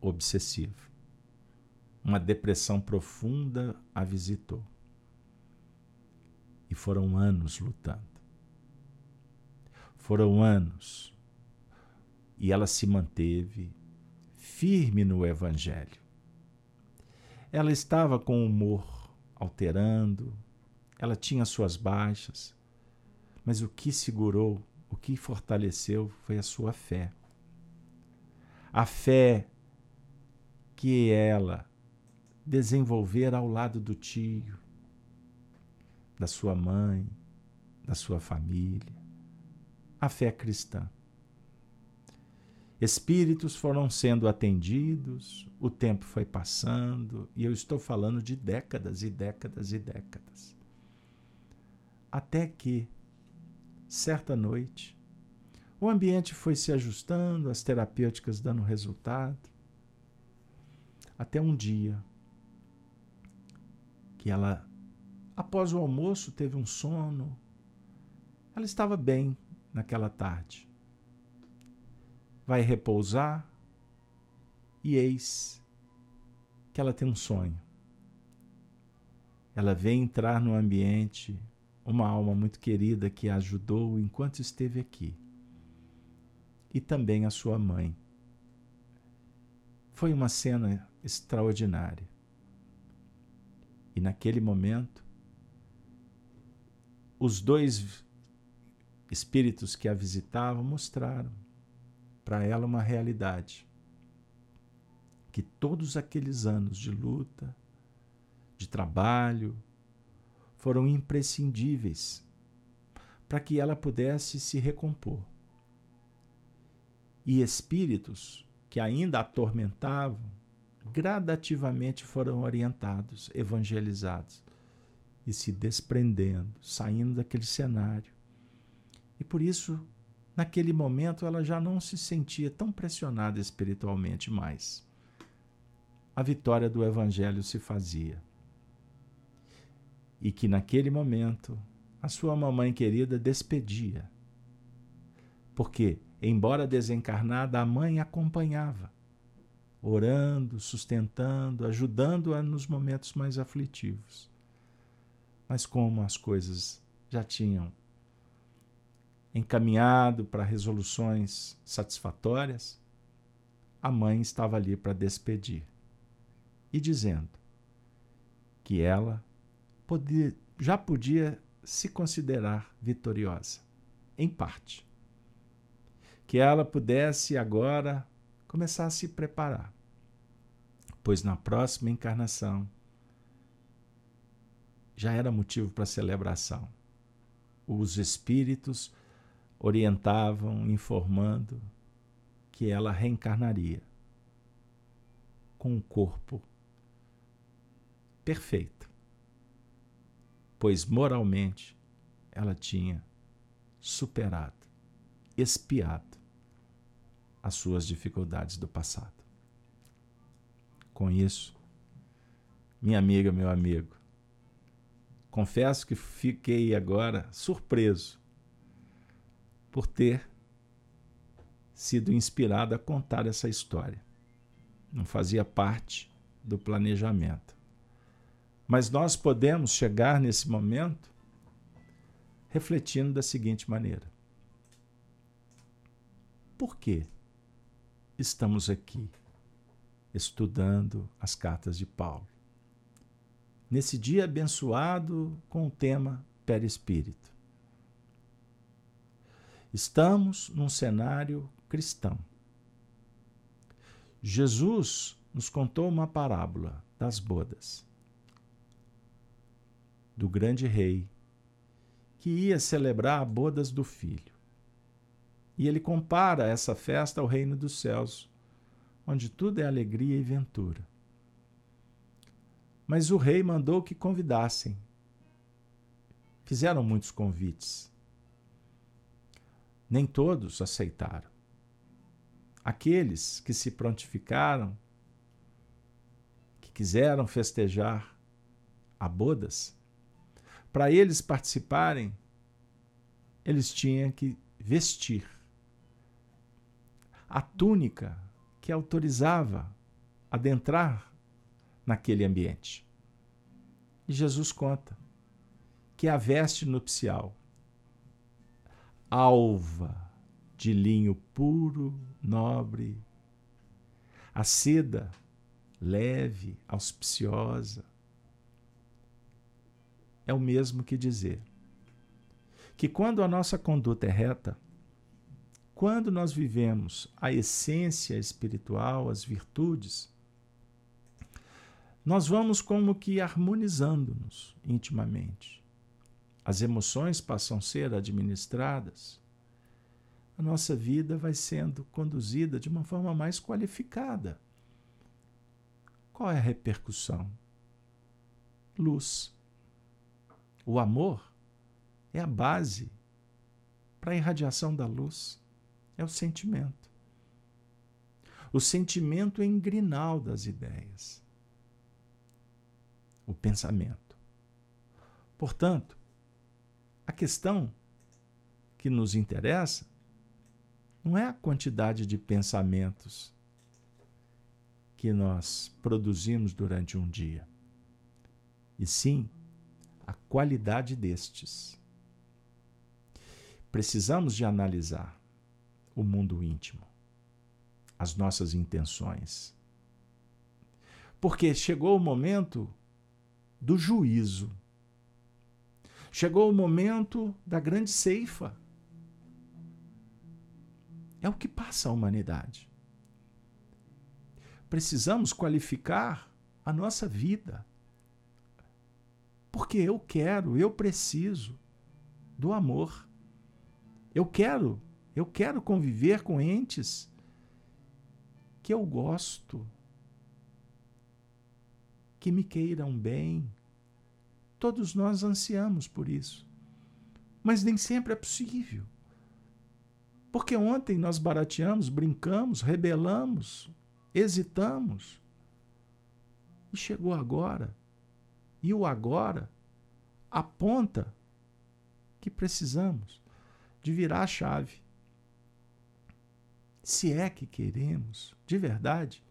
obsessivo. Uma depressão profunda a visitou. E foram anos lutando. Foram anos. E ela se manteve firme no Evangelho. Ela estava com o humor alterando, ela tinha suas baixas, mas o que segurou, o que fortaleceu foi a sua fé. A fé que ela desenvolver ao lado do tio, da sua mãe, da sua família. A fé cristã. Espíritos foram sendo atendidos, o tempo foi passando, e eu estou falando de décadas e décadas e décadas. Até que, certa noite, o ambiente foi se ajustando, as terapêuticas dando resultado, até um dia que ela, após o almoço, teve um sono. Ela estava bem naquela tarde. Vai repousar e eis que ela tem um sonho. Ela vê entrar no ambiente uma alma muito querida que a ajudou enquanto esteve aqui. E também a sua mãe. Foi uma cena extraordinária. E naquele momento, os dois espíritos que a visitavam mostraram para ela uma realidade. Que todos aqueles anos de luta, de trabalho, foram imprescindíveis para que ela pudesse se recompor. E espíritos que ainda atormentavam, gradativamente foram orientados, evangelizados e se desprendendo, saindo daquele cenário. E por isso, naquele momento, ela já não se sentia tão pressionada espiritualmente mais. A vitória do Evangelho se fazia. E que naquele momento, a sua mamãe querida despedia. Porque, embora desencarnada, a mãe acompanhava orando, sustentando, ajudando-a nos momentos mais aflitivos. Mas como as coisas já tinham encaminhado para resoluções satisfatórias, a mãe estava ali para despedir e dizendo que ela podia, já podia se considerar vitoriosa, em parte. Que ela pudesse agora começar a se preparar. Pois na próxima encarnação já era motivo para celebração. Os espíritos orientavam, informando que ela reencarnaria com um corpo perfeito, pois moralmente ela tinha superado, espiado as suas dificuldades do passado. Com isso, minha amiga, meu amigo, confesso que fiquei agora surpreso por ter sido inspirado a contar essa história. Não fazia parte do planejamento. Mas nós podemos chegar nesse momento refletindo da seguinte maneira: por quê? estamos aqui estudando as cartas de Paulo. Nesse dia abençoado com o tema Perispírito. Estamos num cenário cristão, Jesus nos contou uma parábola das bodas do grande rei que ia celebrar bodas do filho. E ele compara essa festa ao reino dos céus, onde tudo é alegria e ventura. Mas o rei mandou que convidassem. Fizeram muitos convites. Nem todos aceitaram. Aqueles que se prontificaram, que quiseram festejar a bodas, para eles participarem, eles tinham que vestir a túnica que autorizava adentrar naquele ambiente. E Jesus conta que a veste nupcial, alva de linho puro, nobre, a seda leve, auspiciosa, é o mesmo que dizer que quando a nossa conduta é reta, quando nós vivemos a essência espiritual, as virtudes, nós vamos como que harmonizando-nos intimamente. As emoções passam a ser administradas. A nossa vida vai sendo conduzida de uma forma mais qualificada. Qual é a repercussão? Luz. O amor é a base para a irradiação da luz. É o sentimento. O sentimento é engrinal das ideias. O pensamento. Portanto, a questão que nos interessa não é a quantidade de pensamentos que nós produzimos durante um dia, e sim a qualidade destes. Precisamos de analisar o mundo íntimo, as nossas intenções. Porque chegou o momento do juízo. Chegou o momento da grande ceifa. É o que passa a humanidade. Precisamos qualificar a nossa vida porque eu quero, eu preciso do amor. Eu quero, eu quero conviver com entes que eu gosto, que me queiram bem. Todos nós ansiamos por isso. Mas nem sempre é possível. Porque ontem nós barateamos, brincamos, rebelamos, hesitamos. E chegou agora e o agora aponta que precisamos de virar a chave. Se é que queremos, de verdade,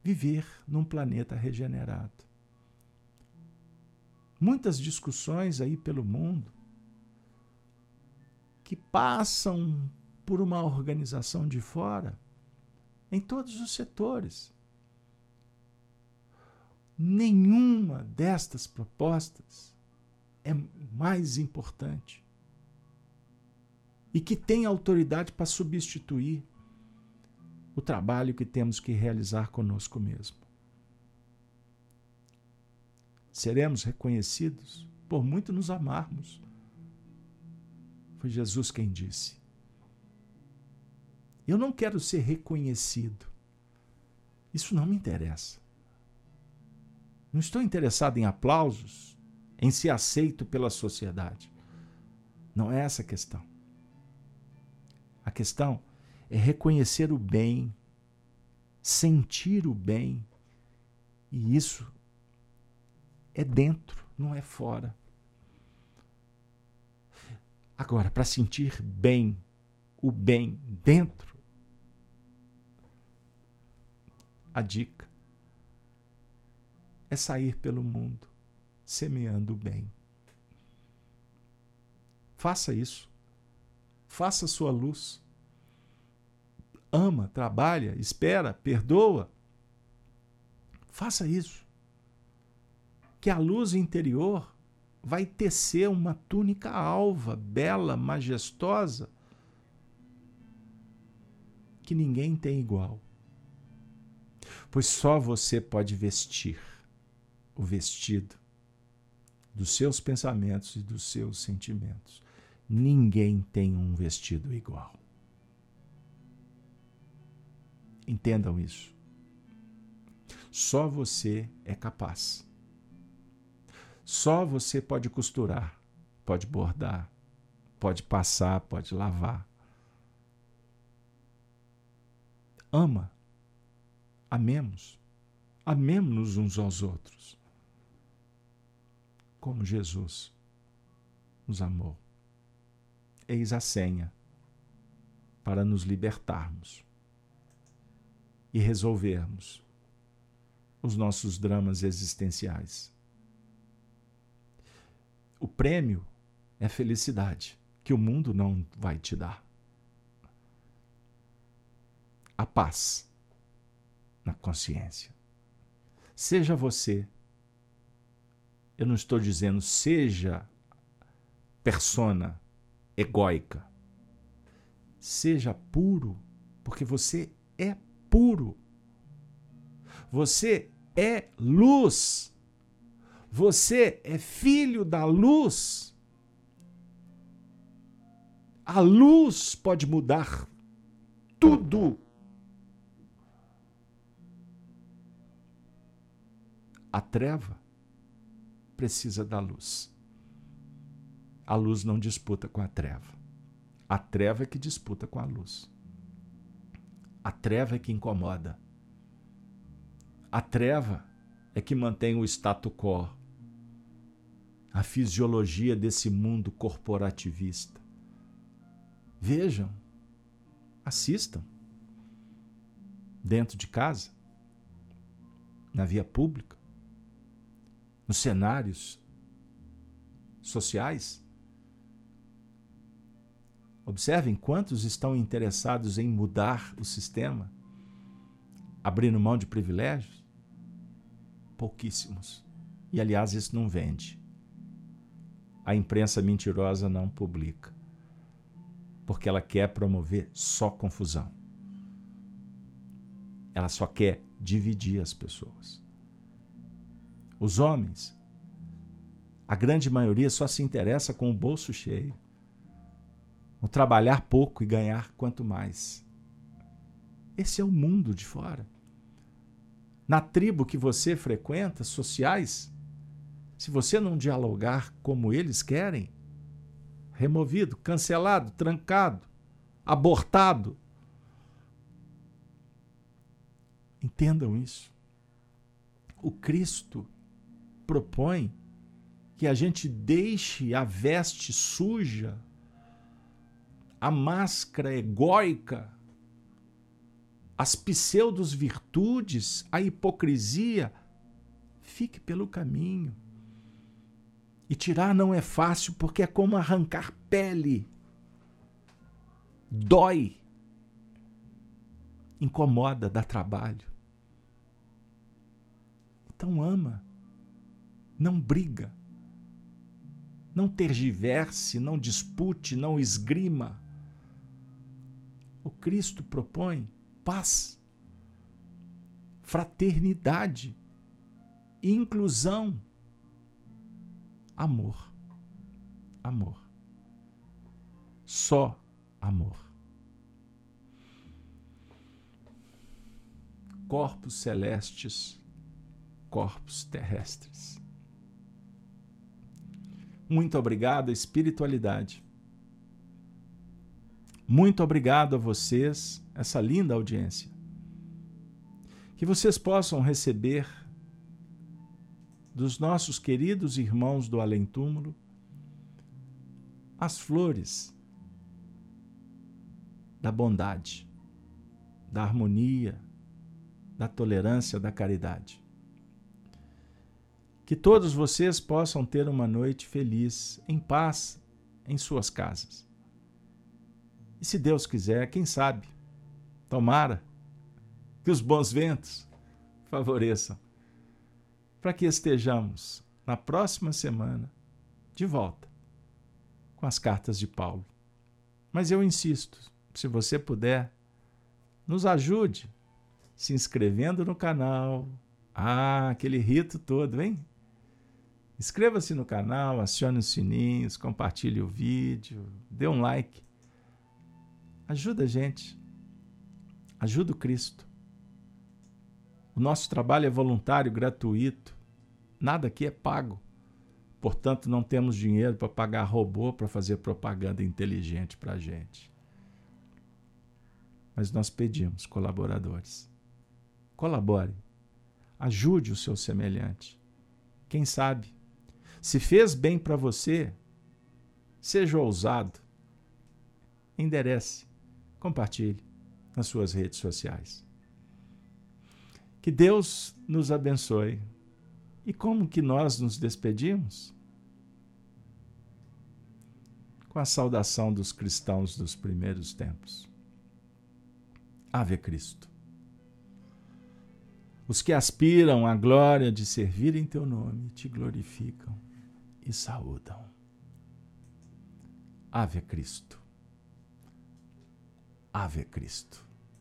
viver num planeta regenerado. Muitas discussões aí pelo mundo que passam por uma organização de fora em todos os setores nenhuma destas propostas é mais importante e que tem autoridade para substituir o trabalho que temos que realizar conosco mesmo. Seremos reconhecidos por muito nos amarmos. Foi Jesus quem disse. Eu não quero ser reconhecido. Isso não me interessa. Não estou interessado em aplausos, em ser aceito pela sociedade. Não é essa a questão. A questão é reconhecer o bem, sentir o bem. E isso é dentro, não é fora. Agora, para sentir bem, o bem dentro, a dica é sair pelo mundo semeando o bem. Faça isso. Faça sua luz. Ama, trabalha, espera, perdoa. Faça isso. Que a luz interior vai tecer uma túnica alva, bela, majestosa, que ninguém tem igual. Pois só você pode vestir o vestido dos seus pensamentos e dos seus sentimentos. Ninguém tem um vestido igual. Entendam isso. Só você é capaz. Só você pode costurar, pode bordar, pode passar, pode lavar. Ama. Amemos. Amemos-nos uns aos outros. Como Jesus nos amou. Eis a senha para nos libertarmos e resolvermos os nossos dramas existenciais. O prêmio é felicidade, que o mundo não vai te dar. A paz na consciência. Seja você. Eu não estou dizendo seja persona egóica. Seja puro, porque você é puro. Você é luz. Você é filho da luz. A luz pode mudar tudo. A treva precisa da luz. A luz não disputa com a treva. A treva é que disputa com a luz. A treva é que incomoda. A treva é que mantém o status quo, a fisiologia desse mundo corporativista. Vejam, assistam, dentro de casa, na via pública, nos cenários sociais. Observem quantos estão interessados em mudar o sistema, abrindo mão de privilégios pouquíssimos. E aliás, isso não vende. A imprensa mentirosa não publica. Porque ela quer promover só confusão. Ela só quer dividir as pessoas. Os homens, a grande maioria só se interessa com o bolso cheio. O trabalhar pouco e ganhar quanto mais. Esse é o mundo de fora na tribo que você frequenta, sociais, se você não dialogar como eles querem, removido, cancelado, trancado, abortado. Entendam isso. O Cristo propõe que a gente deixe a veste suja, a máscara egóica as pseudos virtudes, a hipocrisia, fique pelo caminho. E tirar não é fácil porque é como arrancar pele. Dói. Incomoda, dá trabalho. Então ama. Não briga. Não tergiverse, não dispute, não esgrima. O Cristo propõe paz, fraternidade, inclusão, amor. Amor. Só amor. Corpos celestes, corpos terrestres. Muito obrigado, espiritualidade. Muito obrigado a vocês essa linda audiência. Que vocês possam receber dos nossos queridos irmãos do além-túmulo as flores da bondade, da harmonia, da tolerância, da caridade. Que todos vocês possam ter uma noite feliz, em paz, em suas casas. E se Deus quiser, quem sabe, Tomara que os bons ventos favoreçam para que estejamos na próxima semana de volta com as cartas de Paulo. Mas eu insisto, se você puder, nos ajude. se inscrevendo no canal. Ah, aquele rito todo, hein? Inscreva-se no canal, acione os sininhos, compartilhe o vídeo, dê um like. Ajuda a gente. Ajuda o Cristo. O nosso trabalho é voluntário, gratuito. Nada aqui é pago. Portanto, não temos dinheiro para pagar robô para fazer propaganda inteligente para a gente. Mas nós pedimos colaboradores. Colabore. Ajude o seu semelhante. Quem sabe? Se fez bem para você, seja ousado. Enderece. Compartilhe nas suas redes sociais. Que Deus nos abençoe. E como que nós nos despedimos? Com a saudação dos cristãos dos primeiros tempos. Ave Cristo. Os que aspiram à glória de servir em teu nome te glorificam e saúdam. Ave Cristo. Ave Cristo.